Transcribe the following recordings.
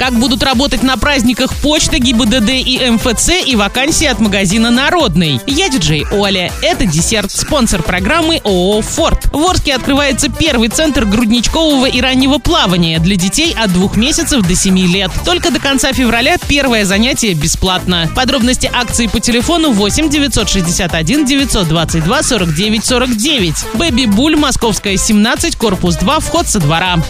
Как будут работать на праздниках почта, ГИБДД и МФЦ и вакансии от магазина «Народный». Я диджей Оля. Это десерт, спонсор программы ООО «Форд». В Орске открывается первый центр грудничкового и раннего плавания для детей от двух месяцев до 7 лет. Только до конца февраля первое занятие бесплатно. Подробности акции по телефону 8 961 922 49 49. Бэби Буль, Московская, 17, корпус 2, вход со двора.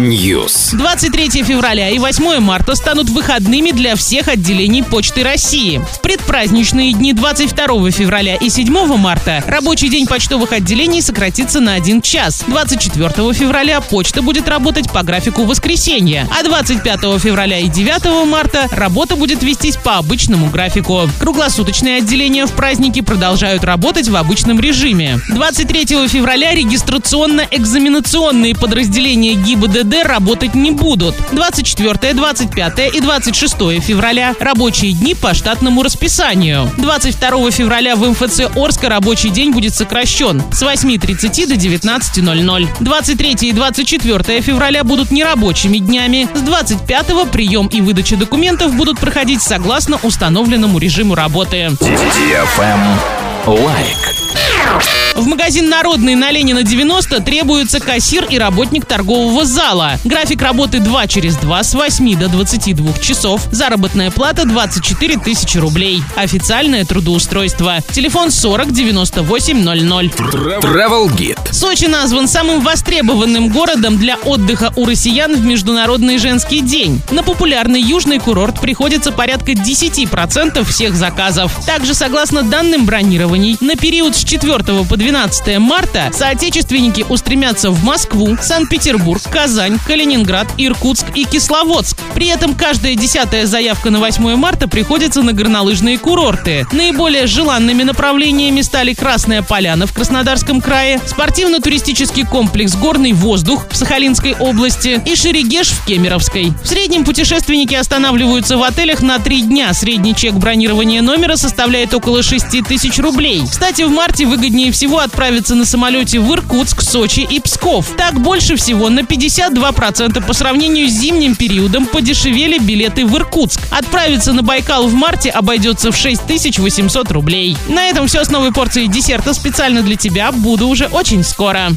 News. 23 февраля и 8 марта станут выходными для всех отделений Почты России. В предпраздничные дни 22 февраля и 7 марта рабочий день почтовых отделений сократится на 1 час. 24 февраля почта будет работать по графику воскресенья, а 25 февраля и 9 марта работа будет вестись по обычному графику. Круглосуточные отделения в праздники продолжают работать в обычном режиме. 23 февраля регистрационно-экзаменационные подразделения ГИБДД работать не будут. 24, 25 и 26 февраля – рабочие дни по штатному расписанию. 22 февраля в МФЦ Орска рабочий день будет сокращен с 8.30 до 19.00. 23 и 24 февраля будут нерабочими днями. С 25 прием и выдача документов будут проходить согласно установленному режиму работы. Лайк. В магазин «Народный» на Ленина 90 требуется кассир и работник торгового зала. График работы 2 через 2 с 8 до 22 часов. Заработная плата 24 тысячи рублей. Официальное трудоустройство. Телефон 40 98 00. Travel Guide. Сочи назван самым востребованным городом для отдыха у россиян в Международный женский день. На популярный южный курорт приходится порядка 10% всех заказов. Также, согласно данным бронирований, на период с 4 по 12 марта соотечественники устремятся в Москву, Санкт-Петербург, Казань, Калининград, Иркутск и Кисловодск. При этом каждая десятая заявка на 8 марта приходится на горнолыжные курорты. Наиболее желанными направлениями стали Красная Поляна в Краснодарском крае, спортивно-туристический комплекс «Горный воздух» в Сахалинской области и Шерегеш в Кемеровской. В среднем путешественники останавливаются в отелях на три дня. Средний чек бронирования номера составляет около 6 тысяч рублей. Кстати, в марте выгоднее всего отправиться на самолете в Иркутск, Сочи и Псков. Так больше всего на 52% по сравнению с зимним периодом подешевели билеты в Иркутск. Отправиться на Байкал в марте обойдется в 6800 рублей. На этом все с новой порцией десерта специально для тебя. Буду уже очень скоро.